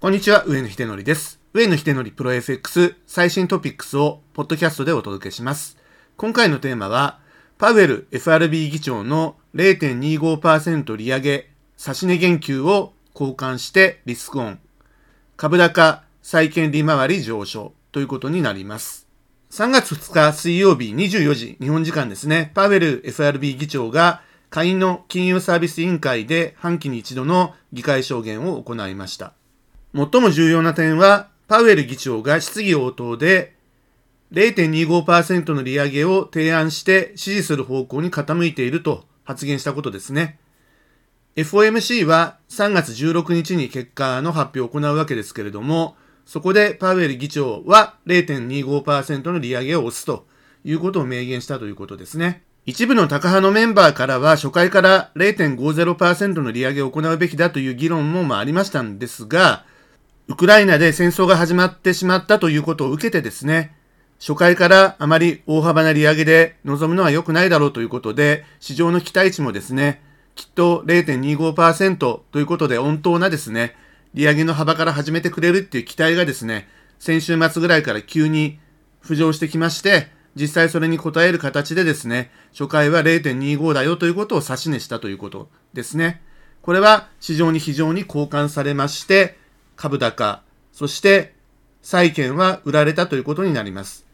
こんにちは、上野秀則です。上野秀則プロ FX 最新トピックスをポッドキャストでお届けします。今回のテーマは、パウエル FRB 議長の0.25%利上げ、差し値言及を交換してリスクオン。株高、債券利回り上昇ということになります。3月2日水曜日24時、日本時間ですね、パウエル FRB 議長が下院の金融サービス委員会で半期に一度の議会証言を行いました。最も重要な点は、パウエル議長が質疑応答で0.25%の利上げを提案して支持する方向に傾いていると発言したことですね。FOMC は3月16日に結果の発表を行うわけですけれども、そこでパウエル議長は0.25%の利上げを推すということを明言したということですね。一部のタカ派のメンバーからは初回から0.50%の利上げを行うべきだという議論もまあありましたんですが、ウクライナで戦争が始まってしまったということを受けてですね、初回からあまり大幅な利上げで臨むのは良くないだろうということで、市場の期待値もですね、きっと0.25%ということで温当なですね、利上げの幅から始めてくれるっていう期待がですね、先週末ぐらいから急に浮上してきまして、実際それに応える形でですね、初回は0.25だよということを指し値したということですね。これは市場に非常に交換されまして、株高、そして債券は売られたということになります。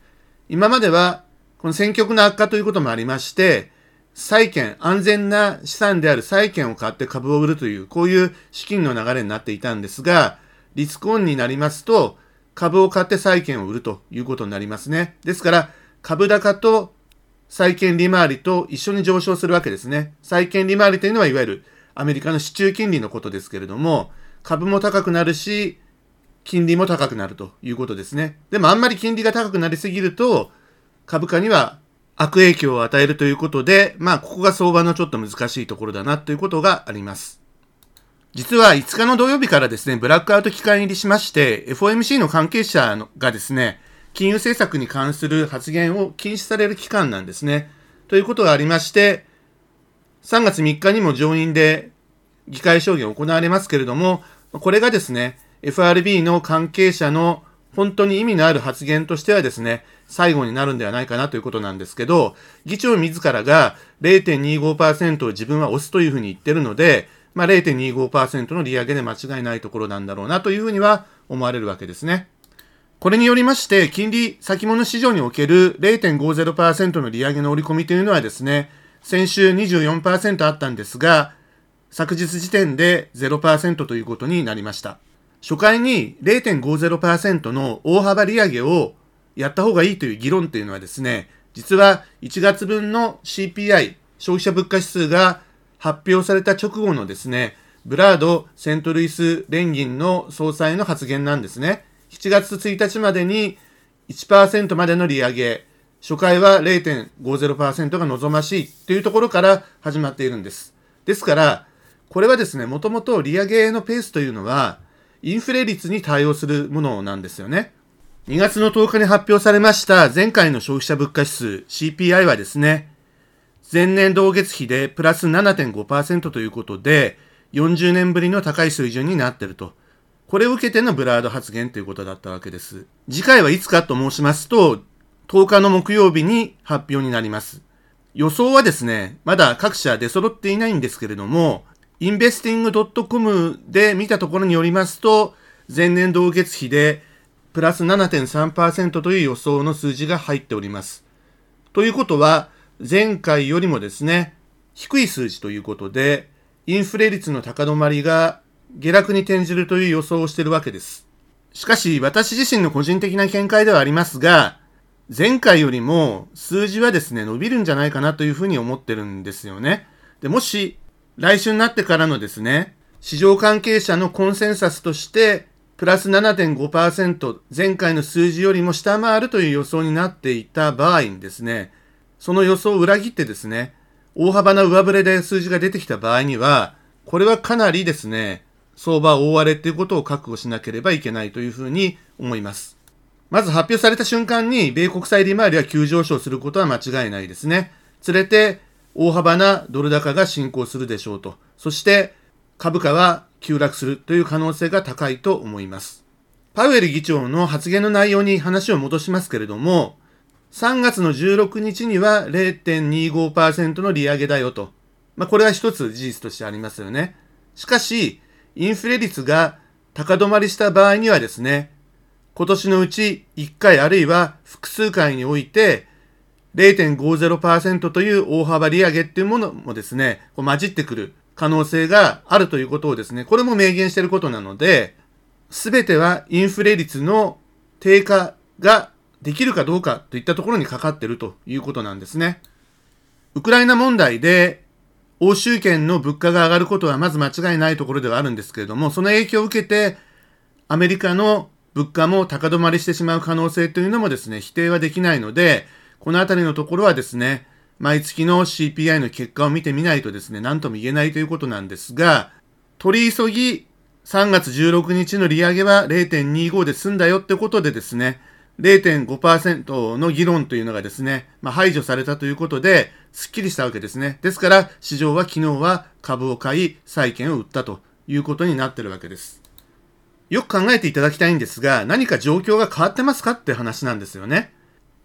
今までは、この選挙区の悪化ということもありまして、債券、安全な資産である債券を買って株を売るという、こういう資金の流れになっていたんですが、リスクオンになりますと、株を買って債券を売るということになりますね。ですから、株高と債券利回りと一緒に上昇するわけですね。債券利回りというのは、いわゆるアメリカの市中金利のことですけれども、株も高くなるし、金利も高くなるということですね。でもあんまり金利が高くなりすぎると、株価には悪影響を与えるということで、まあ、ここが相場のちょっと難しいところだなということがあります。実は5日の土曜日からですね、ブラックアウト期間入りしまして、FOMC の関係者がですね、金融政策に関する発言を禁止される期間なんですね。ということがありまして、3月3日にも上院で議会証言を行われますけれども、これがですね、FRB の関係者の本当に意味のある発言としてはですね、最後になるんではないかなということなんですけど、議長自らが0.25%を自分は押すというふうに言ってるので、まあ、0.25%の利上げで間違いないところなんだろうなというふうには思われるわけですね。これによりまして、金利先物市場における0.50%の利上げの織り込みというのはですね、先週24%あったんですが、昨日時点で0%ということになりました。初回に0.50%の大幅利上げをやった方がいいという議論というのはですね、実は1月分の CPI、消費者物価指数が発表された直後のですね、ブラード・セントルイス連銀の総裁の発言なんですね。7月1日までに1%までの利上げ、初回は0.50%が望ましいというところから始まっているんです。ですから、これはですね、もともと利上げのペースというのは、インフレ率に対応するものなんですよね。2月の10日に発表されました前回の消費者物価指数 CPI はですね、前年同月比でプラス7.5%ということで、40年ぶりの高い水準になっていると。これを受けてのブラード発言ということだったわけです。次回はいつかと申しますと、10日の木曜日に発表になります。予想はですね、まだ各社出揃っていないんですけれども、インベスティング .com で見たところによりますと、前年同月比でプラス7.3%という予想の数字が入っております。ということは、前回よりもですね、低い数字ということで、インフレ率の高止まりが下落に転じるという予想をしているわけです。しかし、私自身の個人的な見解ではありますが、前回よりも数字はですね、伸びるんじゃないかなというふうに思ってるんですよね。で、もし、来週になってからのですね、市場関係者のコンセンサスとして、プラス7.5%、前回の数字よりも下回るという予想になっていた場合にですね、その予想を裏切ってですね、大幅な上振れで数字が出てきた場合には、これはかなりですね、相場大荒れっていうことを覚悟しなければいけないというふうに思います。まず発表された瞬間に、米国債利回りは急上昇することは間違いないですね。つれて、大幅なドル高が進行するでしょうと。そして、株価は急落するという可能性が高いと思います。パウエル議長の発言の内容に話を戻しますけれども、3月の16日には0.25%の利上げだよと。まあ、これは一つ事実としてありますよね。しかし、インフレ率が高止まりした場合にはですね、今年のうち1回あるいは複数回において0.50%という大幅利上げっていうものもですね、こう混じってくる可能性があるということをですね、これも明言していることなので、すべてはインフレ率の低下ができるかどうかといったところにかかっているということなんですね。ウクライナ問題で欧州圏の物価が上がることはまず間違いないところではあるんですけれども、その影響を受けてアメリカの物価も高止まりしてしまう可能性というのもですね、否定はできないので、このあたりのところはですね、毎月の CPI の結果を見てみないとですね、何とも言えないということなんですが、取り急ぎ3月16日の利上げは0.25で済んだよってことでですね、0.5%の議論というのがですね、まあ、排除されたということで、すっきりしたわけですね。ですから、市場は昨日は株を買い、債券を売ったということになってるわけです。よく考えていただきたいんですが、何か状況が変わってますかって話なんですよね。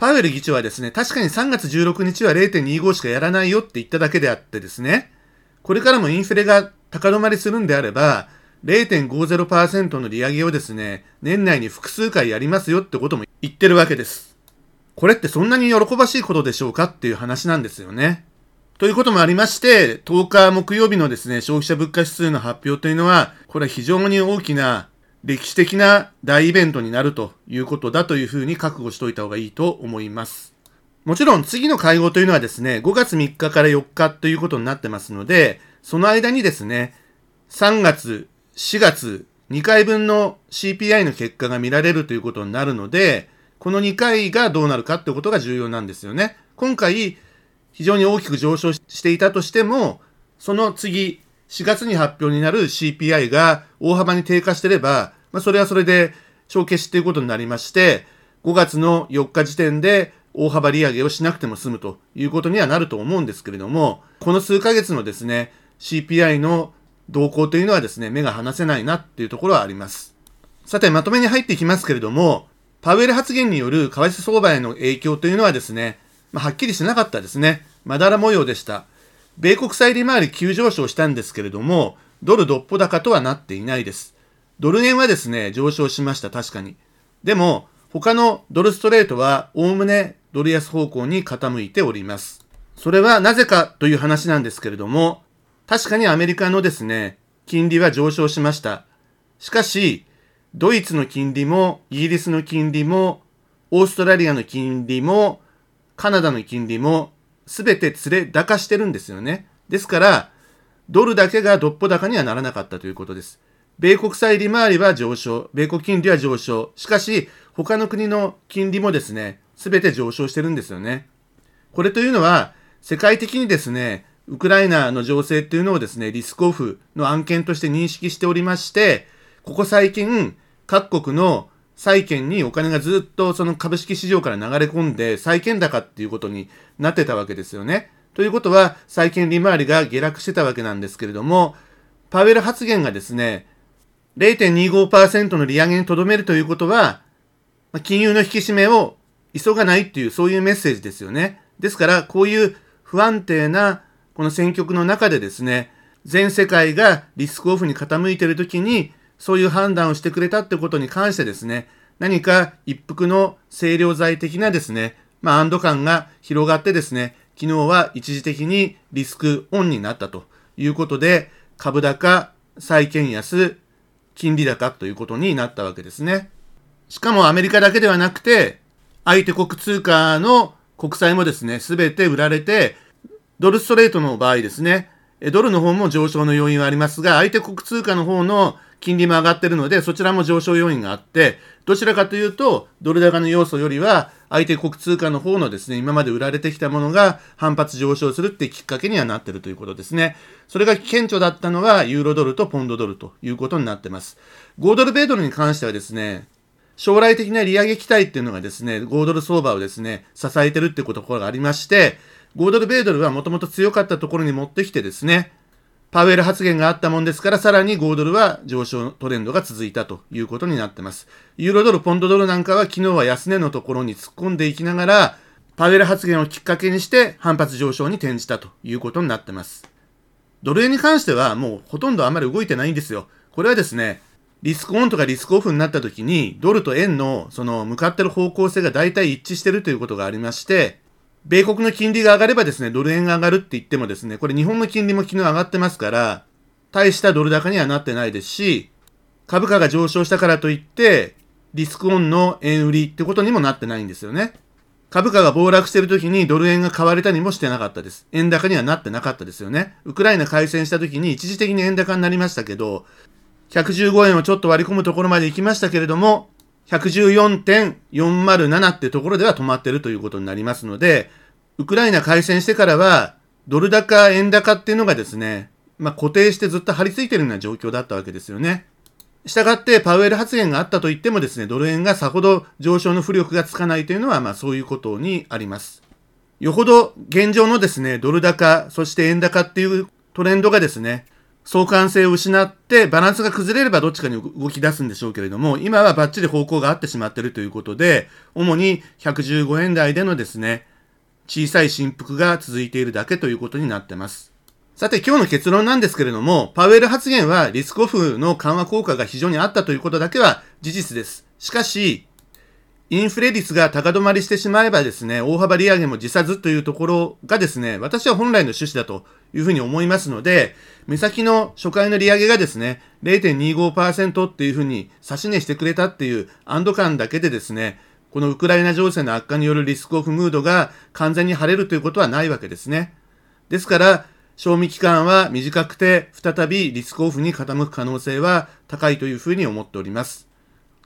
パウエル議長はですね、確かに3月16日は0.25しかやらないよって言っただけであってですね、これからもインフレが高止まりするんであれば、0.50%の利上げをですね、年内に複数回やりますよってことも言ってるわけです。これってそんなに喜ばしいことでしょうかっていう話なんですよね。ということもありまして、10日木曜日のですね、消費者物価指数の発表というのは、これは非常に大きな歴史的な大イベントになるということだというふうに覚悟しておいた方がいいと思います。もちろん次の会合というのはですね、5月3日から4日ということになってますので、その間にですね、3月、4月、2回分の CPI の結果が見られるということになるので、この2回がどうなるかってことが重要なんですよね。今回、非常に大きく上昇していたとしても、その次、4月に発表になる CPI が大幅に低下してれば、まあ、それはそれで帳消しということになりまして、5月の4日時点で大幅利上げをしなくても済むということにはなると思うんですけれども、この数ヶ月のですね、CPI の動向というのはですね、目が離せないなっていうところはあります。さて、まとめに入っていきますけれども、パウエル発言による為替相場への影響というのはですね、まあ、はっきりしなかったですね。まだら模様でした。米国債利回り急上昇したんですけれども、ドルどっぽ高とはなっていないです。ドル円はですね、上昇しました、確かに。でも、他のドルストレートは、おおむねドル安方向に傾いております。それはなぜかという話なんですけれども、確かにアメリカのですね、金利は上昇しました。しかし、ドイツの金利も、イギリスの金利も、オーストラリアの金利も、カナダの金利も、すべて連れ高してるんですよね。ですから、ドルだけがどっぽ高にはならなかったということです。米国債利回りは上昇、米国金利は上昇。しかし、他の国の金利もですね、すべて上昇してるんですよね。これというのは、世界的にですね、ウクライナの情勢っていうのをですね、リスクオフの案件として認識しておりまして、ここ最近、各国の債券にお金がずっとその株式市場から流れ込んで、債券高っていうことになってたわけですよね。ということは、債券利回りが下落してたわけなんですけれども、パウエル発言がですね、0.25%の利上げにとどめるということは、金融の引き締めを急がないっていう、そういうメッセージですよね。ですから、こういう不安定なこの選曲の中でですね、全世界がリスクオフに傾いているときに、そういう判断をしてくれたってことに関してですね、何か一服の清涼剤的なですね、まあ安堵感が広がってですね、昨日は一時的にリスクオンになったということで、株高、債券安、金利高ということになったわけですね。しかもアメリカだけではなくて、相手国通貨の国債もですね、すべて売られて、ドルストレートの場合ですね、ドルの方も上昇の要因はありますが、相手国通貨の方の金利も上がってるので、そちらも上昇要因があって、どちらかというと、ドル高の要素よりは、相手国通貨の方のですね、今まで売られてきたものが反発上昇するってきっかけにはなってるということですね。それが顕著だったのは、ユーロドルとポンドドルということになってます。5ドル米ドルに関してはですね、将来的な利上げ期待っていうのがですね、5ドル相場をですね、支えてるっていうことがありまして、5ドル米ドルはもともと強かったところに持ってきてですね、パウエル発言があったもんですから、さらに5ドルは上昇トレンドが続いたということになってます。ユーロドル、ポンドドルなんかは昨日は安値のところに突っ込んでいきながら、パウエル発言をきっかけにして反発上昇に転じたということになってます。ドル円に関してはもうほとんどあまり動いてないんですよ。これはですね、リスクオンとかリスクオフになった時に、ドルと円のその向かってる方向性が大体一致してるということがありまして、米国の金利が上がればですね、ドル円が上がるって言ってもですね、これ日本の金利も昨日上がってますから、大したドル高にはなってないですし、株価が上昇したからといって、リスクオンの円売りってことにもなってないんですよね。株価が暴落してる時にドル円が買われたりもしてなかったです。円高にはなってなかったですよね。ウクライナ開戦した時に一時的に円高になりましたけど、115円をちょっと割り込むところまで行きましたけれども、114.407ってところでは止まってるということになりますので、ウクライナ開戦してからは、ドル高、円高っていうのがですね、まあ、固定してずっと張り付いてるような状況だったわけですよね。したがって、パウエル発言があったと言ってもですね、ドル円がさほど上昇の浮力がつかないというのは、まあそういうことにあります。よほど現状のですね、ドル高、そして円高っていうトレンドがですね、相関性を失ってバランスが崩れればどっちかに動き出すんでしょうけれども、今はバッチリ方向が合ってしまっているということで、主に115円台でのですね、小さい振幅が続いているだけということになってます。さて今日の結論なんですけれども、パウエル発言はリスクオフの緩和効果が非常にあったということだけは事実です。しかし、インフレ率が高止まりしてしまえばですね、大幅利上げも辞さずというところがですね、私は本来の趣旨だというふうに思いますので、目先の初回の利上げがですね、0.25%っていうふうに指し値してくれたっていう安堵感だけでですね、このウクライナ情勢の悪化によるリスクオフムードが完全に晴れるということはないわけですね。ですから、賞味期間は短くて、再びリスクオフに傾く可能性は高いというふうに思っております。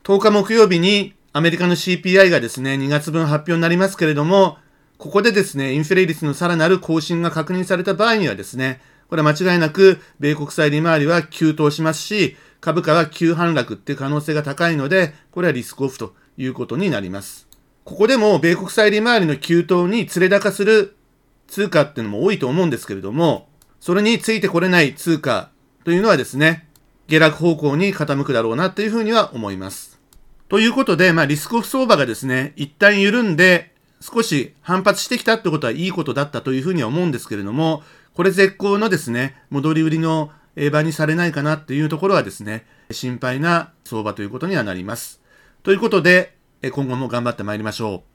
10日木曜日にアメリカの CPI がですね、2月分発表になりますけれども、ここでですね、インフレ率のさらなる更新が確認された場合にはですね、これは間違いなく、米国債利回りは急騰しますし、株価は急反落っていう可能性が高いので、これはリスクオフということになります。ここでも、米国債利回りの急騰に連れ高する通貨っていうのも多いと思うんですけれども、それについてこれない通貨というのはですね、下落方向に傾くだろうなというふうには思います。ということで、まあ、リスクオフ相場がですね、一旦緩んで、少し反発してきたってことはいいことだったというふうには思うんですけれども、これ絶好のですね、戻り売りの場にされないかなっていうところはですね、心配な相場ということにはなります。ということで、今後も頑張って参りましょう。